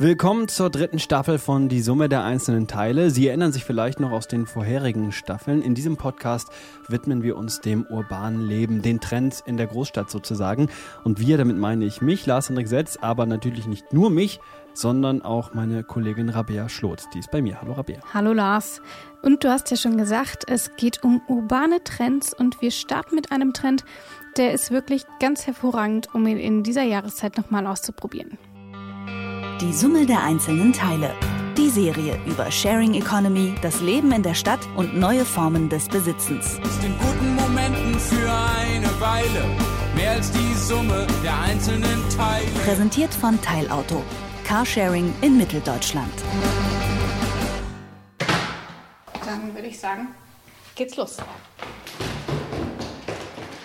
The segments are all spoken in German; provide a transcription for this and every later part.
Willkommen zur dritten Staffel von Die Summe der einzelnen Teile. Sie erinnern sich vielleicht noch aus den vorherigen Staffeln. In diesem Podcast widmen wir uns dem urbanen Leben, den Trends in der Großstadt sozusagen. Und wir, damit meine ich mich, Lars Hendrik Setz, aber natürlich nicht nur mich, sondern auch meine Kollegin Rabea Schlotz. Die ist bei mir. Hallo Rabea. Hallo Lars. Und du hast ja schon gesagt, es geht um urbane Trends und wir starten mit einem Trend, der ist wirklich ganz hervorragend, um ihn in dieser Jahreszeit nochmal auszuprobieren. Die Summe der einzelnen Teile. Die Serie über Sharing Economy, das Leben in der Stadt und neue Formen des Besitzens. Aus den guten Momenten für eine Weile. Mehr als die Summe der einzelnen Teile. Präsentiert von Teilauto. Carsharing in Mitteldeutschland. Dann würde ich sagen, geht's los.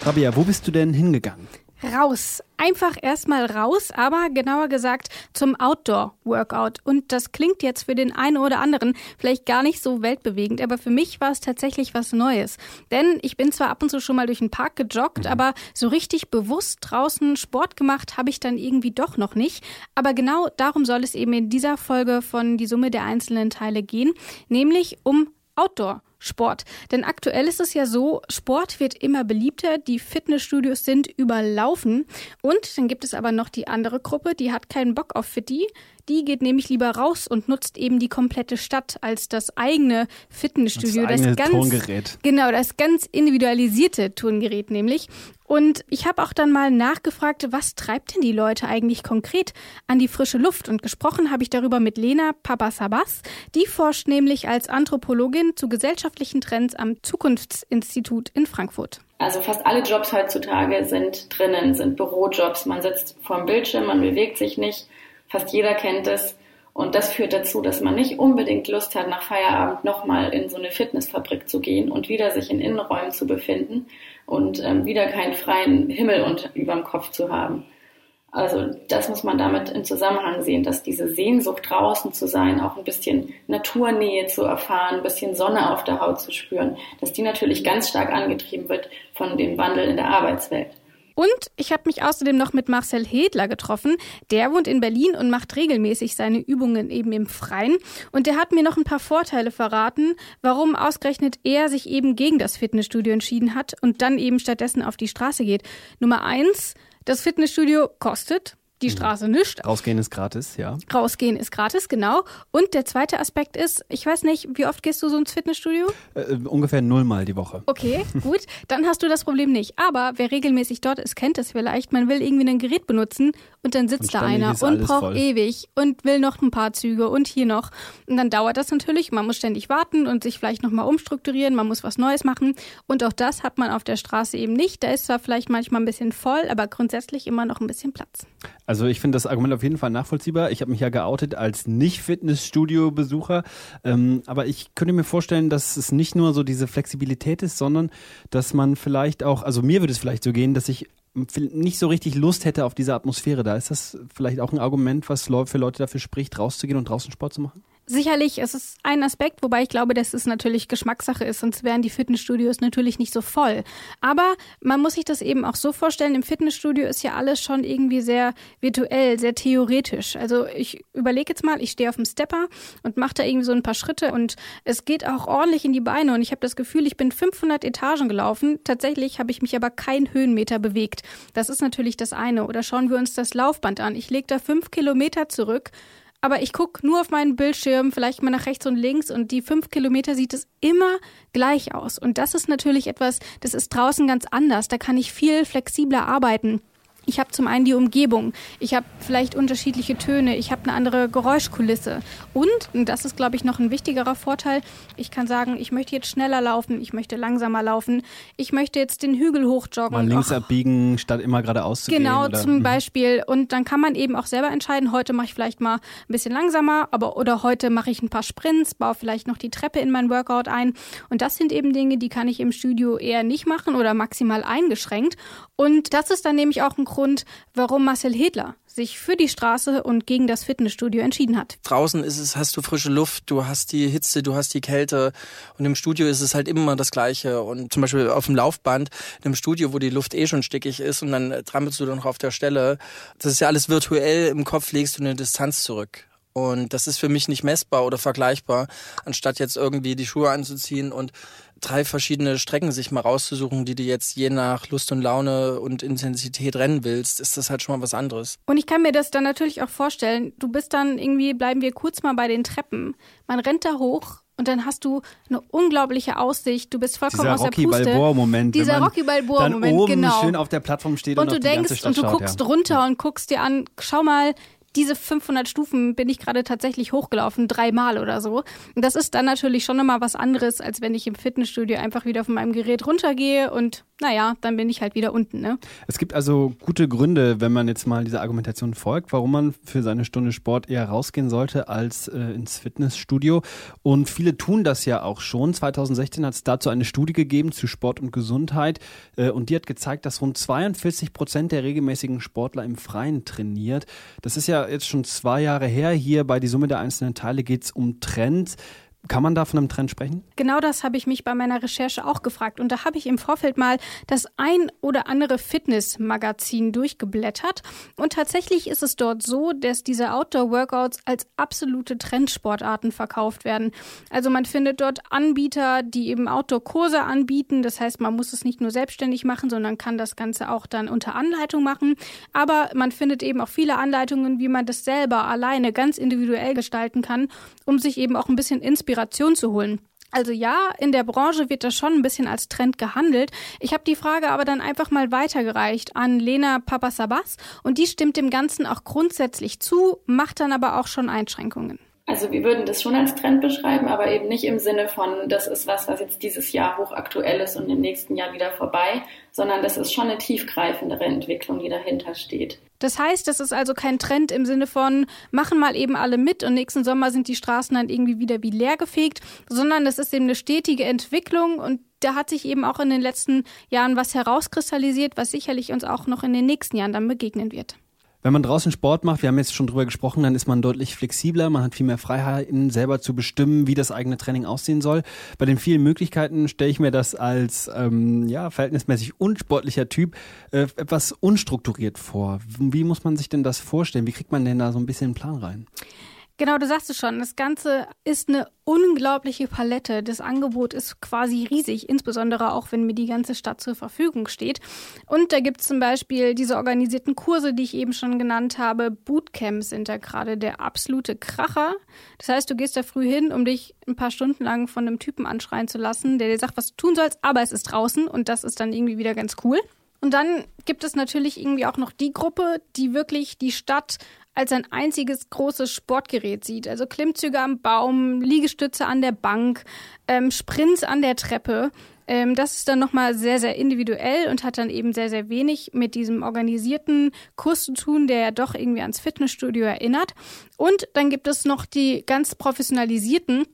Rabea, wo bist du denn hingegangen? Raus. Einfach erstmal raus, aber genauer gesagt zum Outdoor-Workout. Und das klingt jetzt für den einen oder anderen vielleicht gar nicht so weltbewegend, aber für mich war es tatsächlich was Neues. Denn ich bin zwar ab und zu schon mal durch den Park gejoggt, mhm. aber so richtig bewusst draußen Sport gemacht habe ich dann irgendwie doch noch nicht. Aber genau darum soll es eben in dieser Folge von Die Summe der einzelnen Teile gehen, nämlich um Outdoor. Sport. Denn aktuell ist es ja so, Sport wird immer beliebter, die Fitnessstudios sind überlaufen. Und dann gibt es aber noch die andere Gruppe, die hat keinen Bock auf Fitti. Die geht nämlich lieber raus und nutzt eben die komplette Stadt als das eigene Fitnessstudio. Das, eigene das ganz, Turngerät. Genau, das ganz individualisierte Turngerät nämlich. Und ich habe auch dann mal nachgefragt, was treibt denn die Leute eigentlich konkret an die frische Luft? Und gesprochen habe ich darüber mit Lena Papasabas. Die forscht nämlich als Anthropologin zu gesellschaftlichen Trends am Zukunftsinstitut in Frankfurt. Also fast alle Jobs heutzutage sind drinnen, sind Bürojobs. Man sitzt vorm Bildschirm, man bewegt sich nicht. Fast jeder kennt es. Und das führt dazu, dass man nicht unbedingt Lust hat, nach Feierabend nochmal in so eine Fitnessfabrik zu gehen und wieder sich in Innenräumen zu befinden und ähm, wieder keinen freien Himmel unter, überm Kopf zu haben. Also das muss man damit im Zusammenhang sehen, dass diese Sehnsucht draußen zu sein, auch ein bisschen Naturnähe zu erfahren, ein bisschen Sonne auf der Haut zu spüren, dass die natürlich ganz stark angetrieben wird von dem Wandel in der Arbeitswelt. Und ich habe mich außerdem noch mit Marcel Hedler getroffen. Der wohnt in Berlin und macht regelmäßig seine Übungen eben im Freien. Und der hat mir noch ein paar Vorteile verraten, warum ausgerechnet er sich eben gegen das Fitnessstudio entschieden hat und dann eben stattdessen auf die Straße geht. Nummer eins, das Fitnessstudio kostet die mhm. Straße nischt. Rausgehen ist gratis, ja. Rausgehen ist gratis, genau. Und der zweite Aspekt ist, ich weiß nicht, wie oft gehst du so ins Fitnessstudio? Äh ungefähr nullmal die Woche. Okay, gut. Dann hast du das Problem nicht. Aber wer regelmäßig dort ist, kennt es vielleicht. Man will irgendwie ein Gerät benutzen und dann sitzt und da einer und braucht voll. ewig und will noch ein paar Züge und hier noch. Und dann dauert das natürlich. Man muss ständig warten und sich vielleicht nochmal umstrukturieren. Man muss was Neues machen. Und auch das hat man auf der Straße eben nicht. Da ist zwar vielleicht manchmal ein bisschen voll, aber grundsätzlich immer noch ein bisschen Platz. Also ich finde das Argument auf jeden Fall nachvollziehbar. Ich habe mich ja geoutet als Nicht-Fitnessstudio-Besucher. Ähm, aber ich könnte mir vorstellen, dass es nicht nur so diese Flexibilität ist, sondern dass man vielleicht auch, also mir würde es vielleicht so gehen, dass ich nicht so richtig Lust hätte auf diese Atmosphäre da. Ist das vielleicht auch ein Argument, was für Leute dafür spricht, rauszugehen und draußen Sport zu machen? Sicherlich, es ist ein Aspekt, wobei ich glaube, dass es natürlich Geschmackssache ist, sonst wären die Fitnessstudios natürlich nicht so voll. Aber man muss sich das eben auch so vorstellen, im Fitnessstudio ist ja alles schon irgendwie sehr virtuell, sehr theoretisch. Also ich überlege jetzt mal, ich stehe auf dem Stepper und mache da irgendwie so ein paar Schritte und es geht auch ordentlich in die Beine und ich habe das Gefühl, ich bin 500 Etagen gelaufen. Tatsächlich habe ich mich aber keinen Höhenmeter bewegt. Das ist natürlich das eine. Oder schauen wir uns das Laufband an. Ich lege da fünf Kilometer zurück aber ich gucke nur auf meinen Bildschirm, vielleicht mal nach rechts und links und die fünf Kilometer sieht es immer gleich aus. Und das ist natürlich etwas, das ist draußen ganz anders. Da kann ich viel flexibler arbeiten. Ich habe zum einen die Umgebung, ich habe vielleicht unterschiedliche Töne, ich habe eine andere Geräuschkulisse und, und das ist, glaube ich, noch ein wichtigerer Vorteil, ich kann sagen, ich möchte jetzt schneller laufen, ich möchte langsamer laufen, ich möchte jetzt den Hügel hochjoggen. Mal links Och, abbiegen, statt immer geradeaus zu gehen. Genau, zum mhm. Beispiel. Und dann kann man eben auch selber entscheiden, heute mache ich vielleicht mal ein bisschen langsamer, aber oder heute mache ich ein paar Sprints, baue vielleicht noch die Treppe in mein Workout ein. Und das sind eben Dinge, die kann ich im Studio eher nicht machen oder maximal eingeschränkt. Und das ist dann nämlich auch ein Grund, warum Marcel Hedler sich für die Straße und gegen das Fitnessstudio entschieden hat. Draußen ist es, hast du frische Luft, du hast die Hitze, du hast die Kälte und im Studio ist es halt immer das Gleiche. Und zum Beispiel auf dem Laufband, in einem Studio, wo die Luft eh schon stickig ist und dann trampelst du dann noch auf der Stelle. Das ist ja alles virtuell, im Kopf legst du eine Distanz zurück. Und das ist für mich nicht messbar oder vergleichbar, anstatt jetzt irgendwie die Schuhe anzuziehen und drei verschiedene Strecken sich mal rauszusuchen, die du jetzt je nach Lust und Laune und Intensität rennen willst, ist das halt schon mal was anderes. Und ich kann mir das dann natürlich auch vorstellen. Du bist dann irgendwie, bleiben wir kurz mal bei den Treppen. Man rennt da hoch und dann hast du eine unglaubliche Aussicht. Du bist vollkommen Dieser aus der Rocky Puste. Balboa-Moment. Dieser wenn man Rocky Balboa-Moment, dann oben genau. schön auf der Plattform steht und, und du auf die ganze denkst Stadt und du schaut, guckst ja. runter und guckst dir an, schau mal, diese 500 Stufen bin ich gerade tatsächlich hochgelaufen, dreimal oder so. Und das ist dann natürlich schon nochmal was anderes, als wenn ich im Fitnessstudio einfach wieder von meinem Gerät runtergehe und naja, dann bin ich halt wieder unten. Ne? Es gibt also gute Gründe, wenn man jetzt mal dieser Argumentation folgt, warum man für seine Stunde Sport eher rausgehen sollte als äh, ins Fitnessstudio. Und viele tun das ja auch schon. 2016 hat es dazu eine Studie gegeben zu Sport und Gesundheit. Äh, und die hat gezeigt, dass rund 42 Prozent der regelmäßigen Sportler im Freien trainiert. Das ist ja jetzt schon zwei Jahre her. Hier bei die Summe der einzelnen Teile geht es um Trends. Kann man da von einem Trend sprechen? Genau das habe ich mich bei meiner Recherche auch gefragt. Und da habe ich im Vorfeld mal das ein oder andere Fitnessmagazin durchgeblättert. Und tatsächlich ist es dort so, dass diese Outdoor-Workouts als absolute Trendsportarten verkauft werden. Also man findet dort Anbieter, die eben Outdoor-Kurse anbieten. Das heißt, man muss es nicht nur selbstständig machen, sondern kann das Ganze auch dann unter Anleitung machen. Aber man findet eben auch viele Anleitungen, wie man das selber alleine ganz individuell gestalten kann, um sich eben auch ein bisschen Inspiration zu holen. Also ja, in der Branche wird das schon ein bisschen als Trend gehandelt. Ich habe die Frage aber dann einfach mal weitergereicht an Lena Papasabas und die stimmt dem Ganzen auch grundsätzlich zu, macht dann aber auch schon Einschränkungen. Also wir würden das schon als Trend beschreiben, aber eben nicht im Sinne von, das ist was, was jetzt dieses Jahr hochaktuell ist und im nächsten Jahr wieder vorbei, sondern das ist schon eine tiefgreifendere Entwicklung, die dahinter steht. Das heißt, das ist also kein Trend im Sinne von, machen mal eben alle mit und nächsten Sommer sind die Straßen dann irgendwie wieder wie leer gefegt, sondern das ist eben eine stetige Entwicklung und da hat sich eben auch in den letzten Jahren was herauskristallisiert, was sicherlich uns auch noch in den nächsten Jahren dann begegnen wird. Wenn man draußen Sport macht, wir haben jetzt schon drüber gesprochen, dann ist man deutlich flexibler, man hat viel mehr Freiheiten, selber zu bestimmen, wie das eigene Training aussehen soll. Bei den vielen Möglichkeiten stelle ich mir das als ähm, ja, verhältnismäßig unsportlicher Typ äh, etwas unstrukturiert vor. Wie muss man sich denn das vorstellen? Wie kriegt man denn da so ein bisschen einen Plan rein? Genau, du sagst es schon. Das Ganze ist eine unglaubliche Palette. Das Angebot ist quasi riesig, insbesondere auch, wenn mir die ganze Stadt zur Verfügung steht. Und da gibt es zum Beispiel diese organisierten Kurse, die ich eben schon genannt habe. Bootcamps sind da gerade der absolute Kracher. Das heißt, du gehst da früh hin, um dich ein paar Stunden lang von einem Typen anschreien zu lassen, der dir sagt, was du tun sollst, aber es ist draußen und das ist dann irgendwie wieder ganz cool. Und dann gibt es natürlich irgendwie auch noch die Gruppe, die wirklich die Stadt als ein einziges großes Sportgerät sieht. Also Klimmzüge am Baum, Liegestütze an der Bank, ähm, Sprints an der Treppe. Ähm, das ist dann nochmal sehr, sehr individuell und hat dann eben sehr, sehr wenig mit diesem organisierten Kurs zu tun, der ja doch irgendwie ans Fitnessstudio erinnert. Und dann gibt es noch die ganz professionalisierten,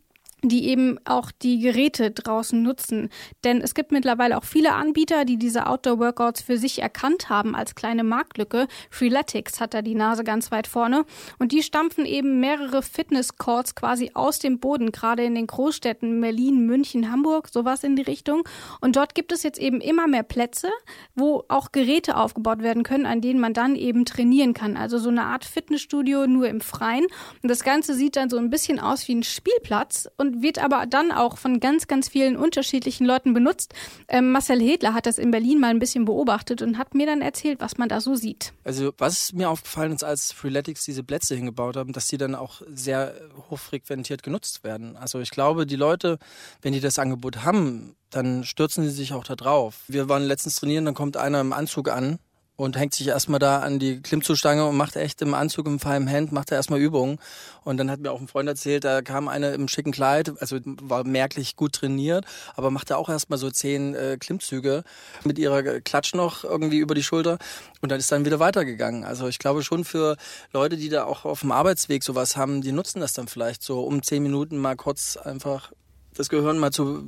die eben auch die Geräte draußen nutzen. Denn es gibt mittlerweile auch viele Anbieter, die diese Outdoor-Workouts für sich erkannt haben als kleine Marktlücke. Freeletics hat da die Nase ganz weit vorne. Und die stampfen eben mehrere Fitness-Courts quasi aus dem Boden, gerade in den Großstädten Berlin, München, Hamburg, sowas in die Richtung. Und dort gibt es jetzt eben immer mehr Plätze, wo auch Geräte aufgebaut werden können, an denen man dann eben trainieren kann. Also so eine Art Fitnessstudio nur im Freien. Und das Ganze sieht dann so ein bisschen aus wie ein Spielplatz und wird aber dann auch von ganz, ganz vielen unterschiedlichen Leuten benutzt. Ähm, Marcel Hedler hat das in Berlin mal ein bisschen beobachtet und hat mir dann erzählt, was man da so sieht. Also was mir aufgefallen ist, als Freeletics diese Plätze hingebaut haben, dass die dann auch sehr hochfrequentiert genutzt werden. Also ich glaube, die Leute, wenn die das Angebot haben, dann stürzen sie sich auch da drauf. Wir waren letztens trainieren, dann kommt einer im Anzug an und hängt sich erstmal da an die Klimmzugstange und macht echt im Anzug, im feinen Hemd, macht er erstmal Übungen. Und dann hat mir auch ein Freund erzählt, da kam eine im schicken Kleid, also war merklich gut trainiert, aber machte auch erstmal so zehn äh, Klimmzüge mit ihrer Klatsch noch irgendwie über die Schulter und dann ist dann wieder weitergegangen. Also ich glaube schon für Leute, die da auch auf dem Arbeitsweg sowas haben, die nutzen das dann vielleicht so um zehn Minuten mal kurz einfach das Gehirn mal zu,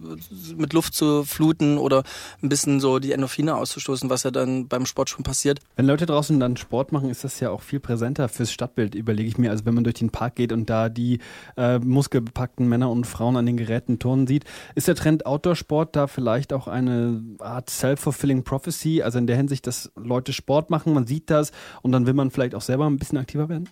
mit Luft zu fluten oder ein bisschen so die Endorphine auszustoßen, was ja dann beim Sport schon passiert. Wenn Leute draußen dann Sport machen, ist das ja auch viel präsenter fürs Stadtbild, überlege ich mir. Also wenn man durch den Park geht und da die äh, muskelbepackten Männer und Frauen an den Geräten turnen sieht, ist der Trend Outdoor-Sport da vielleicht auch eine Art self-fulfilling prophecy? Also in der Hinsicht, dass Leute Sport machen, man sieht das und dann will man vielleicht auch selber ein bisschen aktiver werden?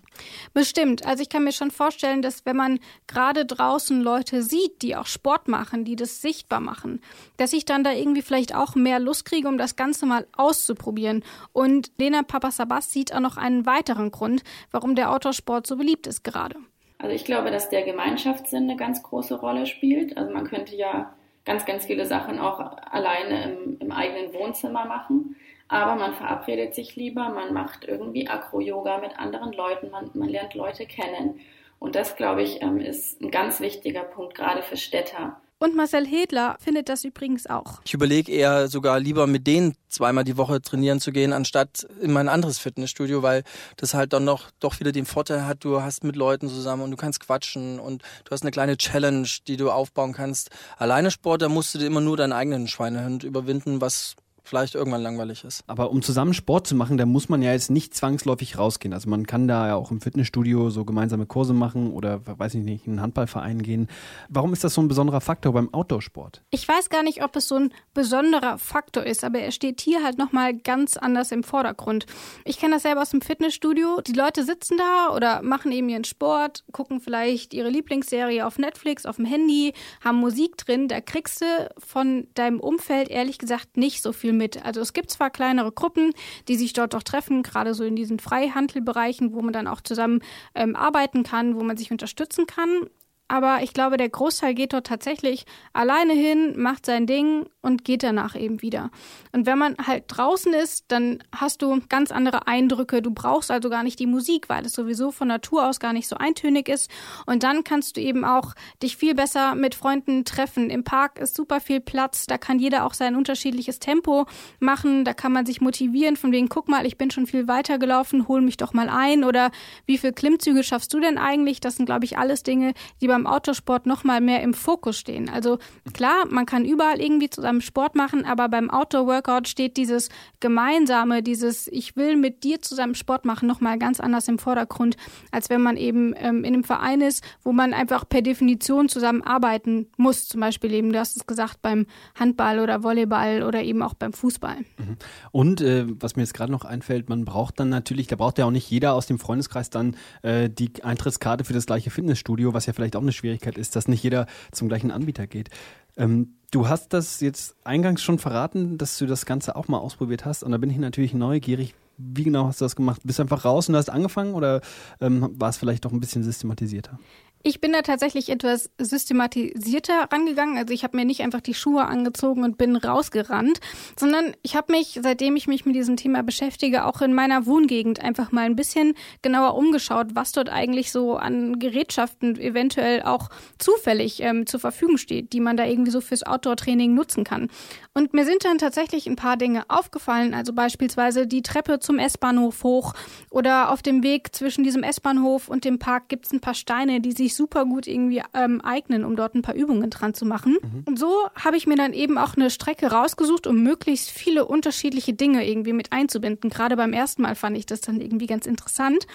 Bestimmt. Also ich kann mir schon vorstellen, dass wenn man gerade draußen Leute sieht, die auch Sport machen, die das sichtbar machen, dass ich dann da irgendwie vielleicht auch mehr Lust kriege, um das Ganze mal auszuprobieren. Und Lena Papasabas sieht auch noch einen weiteren Grund, warum der Outdoor-Sport so beliebt ist gerade. Also ich glaube, dass der Gemeinschaftssinn eine ganz große Rolle spielt. Also man könnte ja ganz, ganz viele Sachen auch alleine im, im eigenen Wohnzimmer machen. Aber man verabredet sich lieber, man macht irgendwie Akro-Yoga mit anderen Leuten, man, man lernt Leute kennen. Und das, glaube ich, ähm, ist ein ganz wichtiger Punkt, gerade für Städter. Und Marcel Hedler findet das übrigens auch. Ich überlege eher sogar lieber mit denen zweimal die Woche trainieren zu gehen, anstatt in mein anderes Fitnessstudio, weil das halt dann noch doch wieder den Vorteil hat, du hast mit Leuten zusammen und du kannst quatschen und du hast eine kleine Challenge, die du aufbauen kannst. Alleine Sport, da musst du dir immer nur deinen eigenen Schweinehund überwinden, was vielleicht irgendwann langweilig ist. Aber um zusammen Sport zu machen, da muss man ja jetzt nicht zwangsläufig rausgehen. Also man kann da ja auch im Fitnessstudio so gemeinsame Kurse machen oder weiß ich nicht, in einen Handballverein gehen. Warum ist das so ein besonderer Faktor beim Outdoor-Sport? Ich weiß gar nicht, ob es so ein besonderer Faktor ist, aber er steht hier halt nochmal ganz anders im Vordergrund. Ich kenne das selber aus dem Fitnessstudio. Die Leute sitzen da oder machen eben ihren Sport, gucken vielleicht ihre Lieblingsserie auf Netflix, auf dem Handy, haben Musik drin. Da kriegst du von deinem Umfeld ehrlich gesagt nicht so viel mit. Also es gibt zwar kleinere Gruppen, die sich dort auch treffen, gerade so in diesen Freihandelbereichen, wo man dann auch zusammen ähm, arbeiten kann, wo man sich unterstützen kann aber ich glaube, der Großteil geht dort tatsächlich alleine hin, macht sein Ding und geht danach eben wieder. Und wenn man halt draußen ist, dann hast du ganz andere Eindrücke. Du brauchst also gar nicht die Musik, weil es sowieso von Natur aus gar nicht so eintönig ist. Und dann kannst du eben auch dich viel besser mit Freunden treffen. Im Park ist super viel Platz. Da kann jeder auch sein unterschiedliches Tempo machen. Da kann man sich motivieren von wegen, guck mal, ich bin schon viel weiter gelaufen, hol mich doch mal ein. Oder wie viele Klimmzüge schaffst du denn eigentlich? Das sind, glaube ich, alles Dinge, die beim Autosport noch mal mehr im Fokus stehen. Also klar, man kann überall irgendwie zusammen Sport machen, aber beim Outdoor-Workout steht dieses gemeinsame, dieses ich will mit dir zusammen Sport machen noch mal ganz anders im Vordergrund, als wenn man eben ähm, in einem Verein ist, wo man einfach per Definition zusammen arbeiten muss. Zum Beispiel eben, du hast es gesagt, beim Handball oder Volleyball oder eben auch beim Fußball. Mhm. Und äh, was mir jetzt gerade noch einfällt, man braucht dann natürlich, da braucht ja auch nicht jeder aus dem Freundeskreis dann äh, die Eintrittskarte für das gleiche Fitnessstudio, was ja vielleicht auch eine Schwierigkeit ist, dass nicht jeder zum gleichen Anbieter geht. Ähm, du hast das jetzt eingangs schon verraten, dass du das Ganze auch mal ausprobiert hast. Und da bin ich natürlich neugierig. Wie genau hast du das gemacht? Bist du einfach raus und hast angefangen oder ähm, war es vielleicht doch ein bisschen systematisierter? Ich bin da tatsächlich etwas systematisierter rangegangen. Also ich habe mir nicht einfach die Schuhe angezogen und bin rausgerannt, sondern ich habe mich, seitdem ich mich mit diesem Thema beschäftige, auch in meiner Wohngegend einfach mal ein bisschen genauer umgeschaut, was dort eigentlich so an Gerätschaften eventuell auch zufällig ähm, zur Verfügung steht, die man da irgendwie so fürs Outdoor-Training nutzen kann. Und mir sind dann tatsächlich ein paar Dinge aufgefallen, also beispielsweise die Treppe zum S-Bahnhof hoch oder auf dem Weg zwischen diesem S-Bahnhof und dem Park gibt es ein paar Steine, die sich sich super gut irgendwie ähm, eignen, um dort ein paar Übungen dran zu machen. Mhm. Und so habe ich mir dann eben auch eine Strecke rausgesucht, um möglichst viele unterschiedliche Dinge irgendwie mit einzubinden. Gerade beim ersten Mal fand ich das dann irgendwie ganz interessant.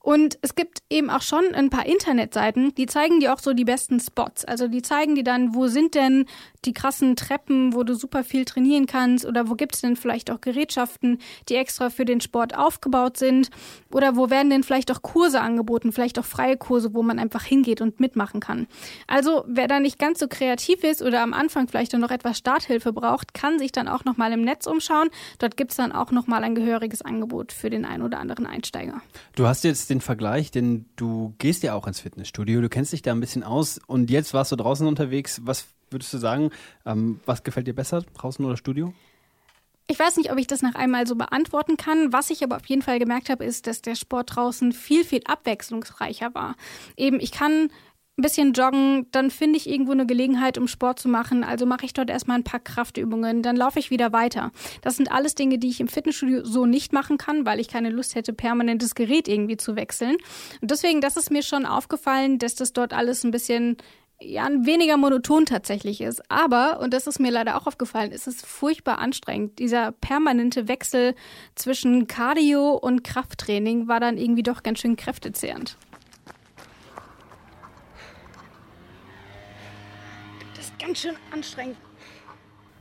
Und es gibt eben auch schon ein paar Internetseiten, die zeigen dir auch so die besten Spots. Also die zeigen dir dann, wo sind denn die krassen Treppen, wo du super viel trainieren kannst oder wo gibt es denn vielleicht auch Gerätschaften, die extra für den Sport aufgebaut sind oder wo werden denn vielleicht auch Kurse angeboten, vielleicht auch freie Kurse, wo man einfach hingeht und mitmachen kann. Also wer da nicht ganz so kreativ ist oder am Anfang vielleicht noch etwas Starthilfe braucht, kann sich dann auch noch mal im Netz umschauen. Dort gibt es dann auch noch mal ein gehöriges Angebot für den einen oder anderen Einsteiger. Du hast jetzt den Vergleich, denn du gehst ja auch ins Fitnessstudio, du kennst dich da ein bisschen aus und jetzt warst du draußen unterwegs. Was würdest du sagen, ähm, was gefällt dir besser, draußen oder Studio? Ich weiß nicht, ob ich das nach einmal so beantworten kann. Was ich aber auf jeden Fall gemerkt habe, ist, dass der Sport draußen viel, viel abwechslungsreicher war. Eben, ich kann ein bisschen joggen, dann finde ich irgendwo eine Gelegenheit, um Sport zu machen. Also mache ich dort erstmal ein paar Kraftübungen, dann laufe ich wieder weiter. Das sind alles Dinge, die ich im Fitnessstudio so nicht machen kann, weil ich keine Lust hätte, permanentes Gerät irgendwie zu wechseln. Und deswegen, das ist mir schon aufgefallen, dass das dort alles ein bisschen ja weniger monoton tatsächlich ist. Aber, und das ist mir leider auch aufgefallen, ist es furchtbar anstrengend. Dieser permanente Wechsel zwischen Cardio und Krafttraining war dann irgendwie doch ganz schön kräftezehrend. Das ist ganz schön anstrengend.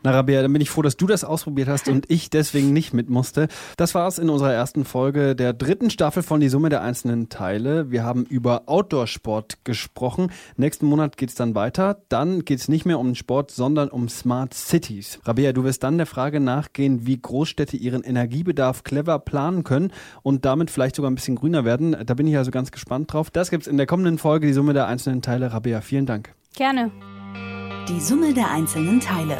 Na, Rabea, dann bin ich froh, dass du das ausprobiert hast und ich deswegen nicht mit musste. Das war's in unserer ersten Folge der dritten Staffel von Die Summe der einzelnen Teile. Wir haben über Outdoor-Sport gesprochen. Nächsten Monat geht's dann weiter. Dann geht's nicht mehr um den Sport, sondern um Smart Cities. Rabea, du wirst dann der Frage nachgehen, wie Großstädte ihren Energiebedarf clever planen können und damit vielleicht sogar ein bisschen grüner werden. Da bin ich also ganz gespannt drauf. Das gibt's in der kommenden Folge, Die Summe der einzelnen Teile. Rabea, vielen Dank. Gerne. Die Summe der einzelnen Teile.